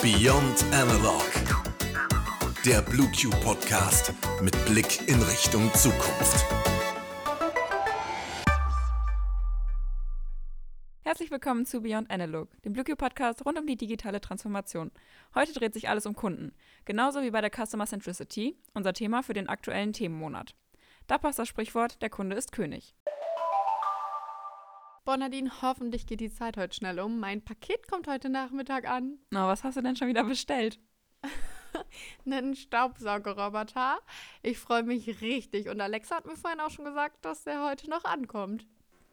Beyond Analog. Der Blue Q Podcast mit Blick in Richtung Zukunft. Herzlich willkommen zu Beyond Analog, dem BlueQ Podcast rund um die digitale Transformation. Heute dreht sich alles um Kunden, genauso wie bei der Customer Centricity, unser Thema für den aktuellen Themenmonat. Da passt das Sprichwort, der Kunde ist König. Bonadine, hoffentlich geht die Zeit heute schnell um. Mein Paket kommt heute Nachmittag an. Na, was hast du denn schon wieder bestellt? Einen Staubsaugerroboter. Ich freue mich richtig. Und Alexa hat mir vorhin auch schon gesagt, dass der heute noch ankommt.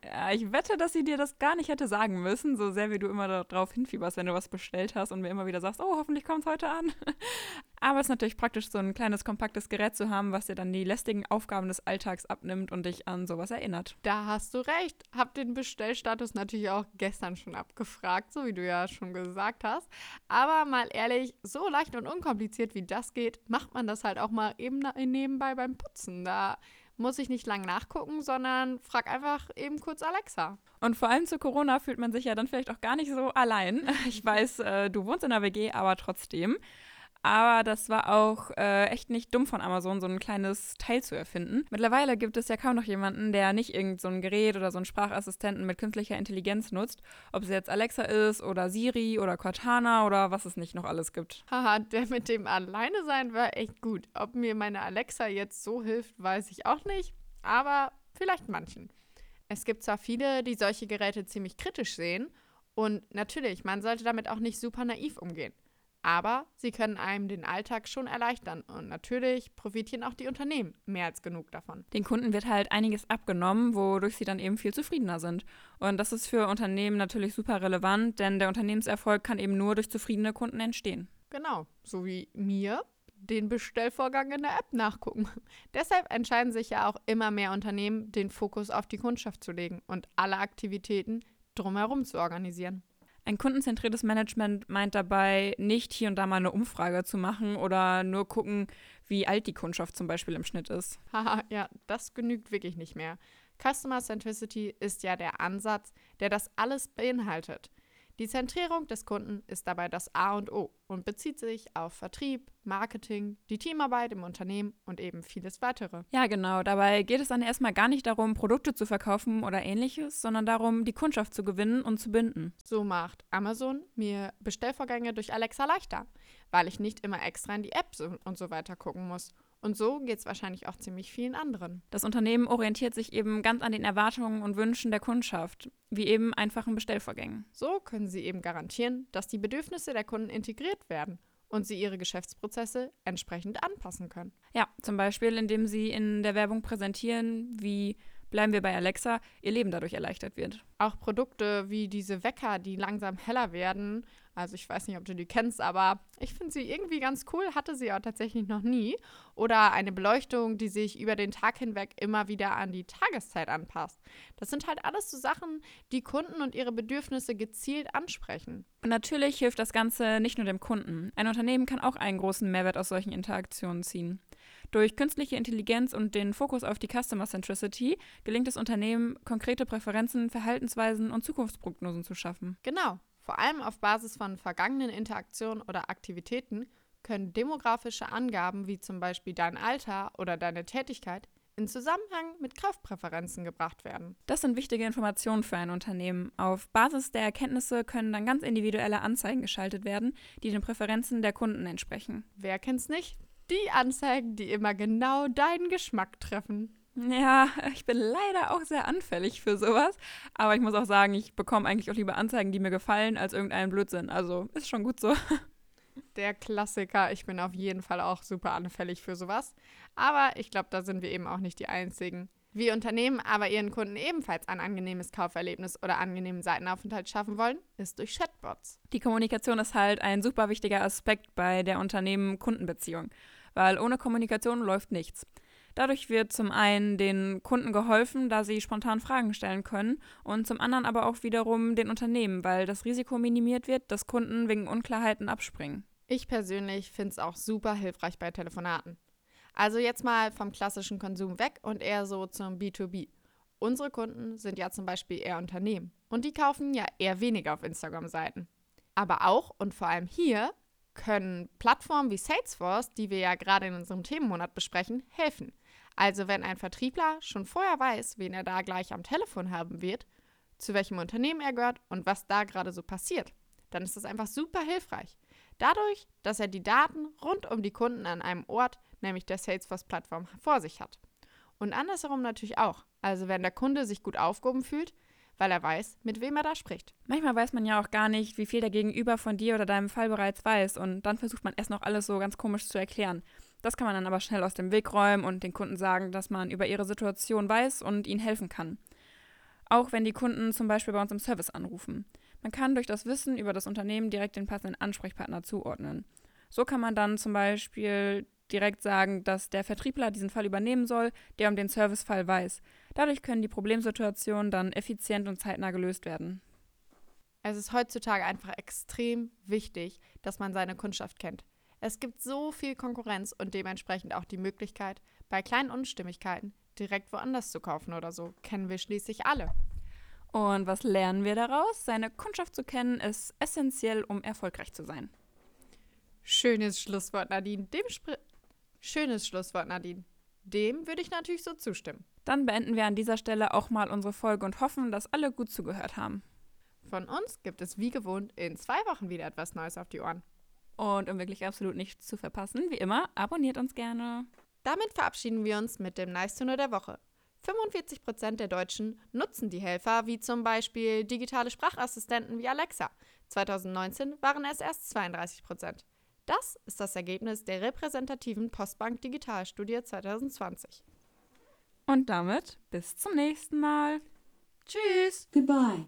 Ja, ich wette, dass sie dir das gar nicht hätte sagen müssen, so sehr wie du immer darauf hinfieberst, wenn du was bestellt hast und mir immer wieder sagst, oh, hoffentlich kommt es heute an. Aber es ist natürlich praktisch, so ein kleines, kompaktes Gerät zu haben, was dir dann die lästigen Aufgaben des Alltags abnimmt und dich an sowas erinnert. Da hast du recht. Hab den Bestellstatus natürlich auch gestern schon abgefragt, so wie du ja schon gesagt hast. Aber mal ehrlich, so leicht und unkompliziert wie das geht, macht man das halt auch mal eben nebenbei beim Putzen. Da muss ich nicht lang nachgucken, sondern frag einfach eben kurz Alexa. Und vor allem zu Corona fühlt man sich ja dann vielleicht auch gar nicht so allein. Ich weiß, äh, du wohnst in der WG, aber trotzdem. Aber das war auch äh, echt nicht dumm von Amazon, so ein kleines Teil zu erfinden. Mittlerweile gibt es ja kaum noch jemanden, der nicht irgend so ein Gerät oder so einen Sprachassistenten mit künstlicher Intelligenz nutzt. Ob es jetzt Alexa ist oder Siri oder Cortana oder was es nicht noch alles gibt. Haha, der mit dem Alleine sein war echt gut. Ob mir meine Alexa jetzt so hilft, weiß ich auch nicht. Aber vielleicht manchen. Es gibt zwar viele, die solche Geräte ziemlich kritisch sehen. Und natürlich, man sollte damit auch nicht super naiv umgehen. Aber sie können einem den Alltag schon erleichtern und natürlich profitieren auch die Unternehmen mehr als genug davon. Den Kunden wird halt einiges abgenommen, wodurch sie dann eben viel zufriedener sind. Und das ist für Unternehmen natürlich super relevant, denn der Unternehmenserfolg kann eben nur durch zufriedene Kunden entstehen. Genau, so wie mir den Bestellvorgang in der App nachgucken. Deshalb entscheiden sich ja auch immer mehr Unternehmen, den Fokus auf die Kundschaft zu legen und alle Aktivitäten drumherum zu organisieren. Ein kundenzentriertes Management meint dabei, nicht hier und da mal eine Umfrage zu machen oder nur gucken, wie alt die Kundschaft zum Beispiel im Schnitt ist. Haha, ja, das genügt wirklich nicht mehr. Customer Centricity ist ja der Ansatz, der das alles beinhaltet. Die Zentrierung des Kunden ist dabei das A und O und bezieht sich auf Vertrieb, Marketing, die Teamarbeit im Unternehmen und eben vieles weitere. Ja, genau. Dabei geht es dann erstmal gar nicht darum, Produkte zu verkaufen oder ähnliches, sondern darum, die Kundschaft zu gewinnen und zu binden. So macht Amazon mir Bestellvorgänge durch Alexa leichter, weil ich nicht immer extra in die Apps und so weiter gucken muss und so geht es wahrscheinlich auch ziemlich vielen anderen. Das Unternehmen orientiert sich eben ganz an den Erwartungen und Wünschen der Kundschaft, wie eben einfachen Bestellvorgängen. So können sie eben garantieren, dass die Bedürfnisse der Kunden integriert werden und sie ihre Geschäftsprozesse entsprechend anpassen können. Ja, zum Beispiel, indem sie in der Werbung präsentieren, wie bleiben wir bei Alexa, ihr Leben dadurch erleichtert wird. Auch Produkte wie diese Wecker, die langsam heller werden, also ich weiß nicht, ob du die kennst, aber ich finde sie irgendwie ganz cool, hatte sie auch tatsächlich noch nie. Oder eine Beleuchtung, die sich über den Tag hinweg immer wieder an die Tageszeit anpasst. Das sind halt alles so Sachen, die Kunden und ihre Bedürfnisse gezielt ansprechen. Und natürlich hilft das Ganze nicht nur dem Kunden. Ein Unternehmen kann auch einen großen Mehrwert aus solchen Interaktionen ziehen. Durch künstliche Intelligenz und den Fokus auf die Customer Centricity gelingt es Unternehmen, konkrete Präferenzen, Verhaltensweisen und Zukunftsprognosen zu schaffen. Genau. Vor allem auf Basis von vergangenen Interaktionen oder Aktivitäten können demografische Angaben wie zum Beispiel dein Alter oder deine Tätigkeit in Zusammenhang mit Kaufpräferenzen gebracht werden. Das sind wichtige Informationen für ein Unternehmen. Auf Basis der Erkenntnisse können dann ganz individuelle Anzeigen geschaltet werden, die den Präferenzen der Kunden entsprechen. Wer kennt's nicht? Die Anzeigen, die immer genau deinen Geschmack treffen. Ja, ich bin leider auch sehr anfällig für sowas. Aber ich muss auch sagen, ich bekomme eigentlich auch lieber Anzeigen, die mir gefallen, als irgendeinen Blödsinn. Also ist schon gut so. Der Klassiker. Ich bin auf jeden Fall auch super anfällig für sowas. Aber ich glaube, da sind wir eben auch nicht die Einzigen. Wie Unternehmen aber ihren Kunden ebenfalls ein angenehmes Kauferlebnis oder angenehmen Seitenaufenthalt schaffen wollen, ist durch Chatbots. Die Kommunikation ist halt ein super wichtiger Aspekt bei der Unternehmen-Kundenbeziehung, weil ohne Kommunikation läuft nichts. Dadurch wird zum einen den Kunden geholfen, da sie spontan Fragen stellen können, und zum anderen aber auch wiederum den Unternehmen, weil das Risiko minimiert wird, dass Kunden wegen Unklarheiten abspringen. Ich persönlich finde es auch super hilfreich bei Telefonaten. Also jetzt mal vom klassischen Konsum weg und eher so zum B2B. unsere Kunden sind ja zum Beispiel eher Unternehmen und die kaufen ja eher weniger auf Instagram-Seiten. Aber auch und vor allem hier können Plattformen wie Salesforce, die wir ja gerade in unserem Themenmonat besprechen, helfen. Also wenn ein Vertriebler schon vorher weiß, wen er da gleich am Telefon haben wird, zu welchem Unternehmen er gehört und was da gerade so passiert, dann ist das einfach super hilfreich. Dadurch, dass er die Daten rund um die Kunden an einem Ort, nämlich der Salesforce-Plattform, vor sich hat. Und andersherum natürlich auch. Also wenn der Kunde sich gut aufgehoben fühlt, weil er weiß, mit wem er da spricht. Manchmal weiß man ja auch gar nicht, wie viel der Gegenüber von dir oder deinem Fall bereits weiß und dann versucht man es noch alles so ganz komisch zu erklären. Das kann man dann aber schnell aus dem Weg räumen und den Kunden sagen, dass man über ihre Situation weiß und ihnen helfen kann. Auch wenn die Kunden zum Beispiel bei uns im Service anrufen. Man kann durch das Wissen über das Unternehmen direkt den passenden Ansprechpartner zuordnen. So kann man dann zum Beispiel direkt sagen, dass der Vertriebler diesen Fall übernehmen soll, der um den Servicefall weiß. Dadurch können die Problemsituationen dann effizient und zeitnah gelöst werden. Es ist heutzutage einfach extrem wichtig, dass man seine Kundschaft kennt. Es gibt so viel Konkurrenz und dementsprechend auch die Möglichkeit, bei kleinen Unstimmigkeiten direkt woanders zu kaufen oder so. Kennen wir schließlich alle. Und was lernen wir daraus? Seine Kundschaft zu kennen ist essentiell, um erfolgreich zu sein. Schönes Schlusswort, Nadine. Dem Spr Schönes Schlusswort, Nadine. Dem würde ich natürlich so zustimmen. Dann beenden wir an dieser Stelle auch mal unsere Folge und hoffen, dass alle gut zugehört haben. Von uns gibt es wie gewohnt in zwei Wochen wieder etwas Neues auf die Ohren. Und um wirklich absolut nichts zu verpassen, wie immer, abonniert uns gerne. Damit verabschieden wir uns mit dem Nice to Know der Woche. 45% der Deutschen nutzen die Helfer, wie zum Beispiel digitale Sprachassistenten wie Alexa. 2019 waren es erst 32%. Das ist das Ergebnis der repräsentativen Postbank Digitalstudie 2020. Und damit bis zum nächsten Mal. Tschüss. Goodbye.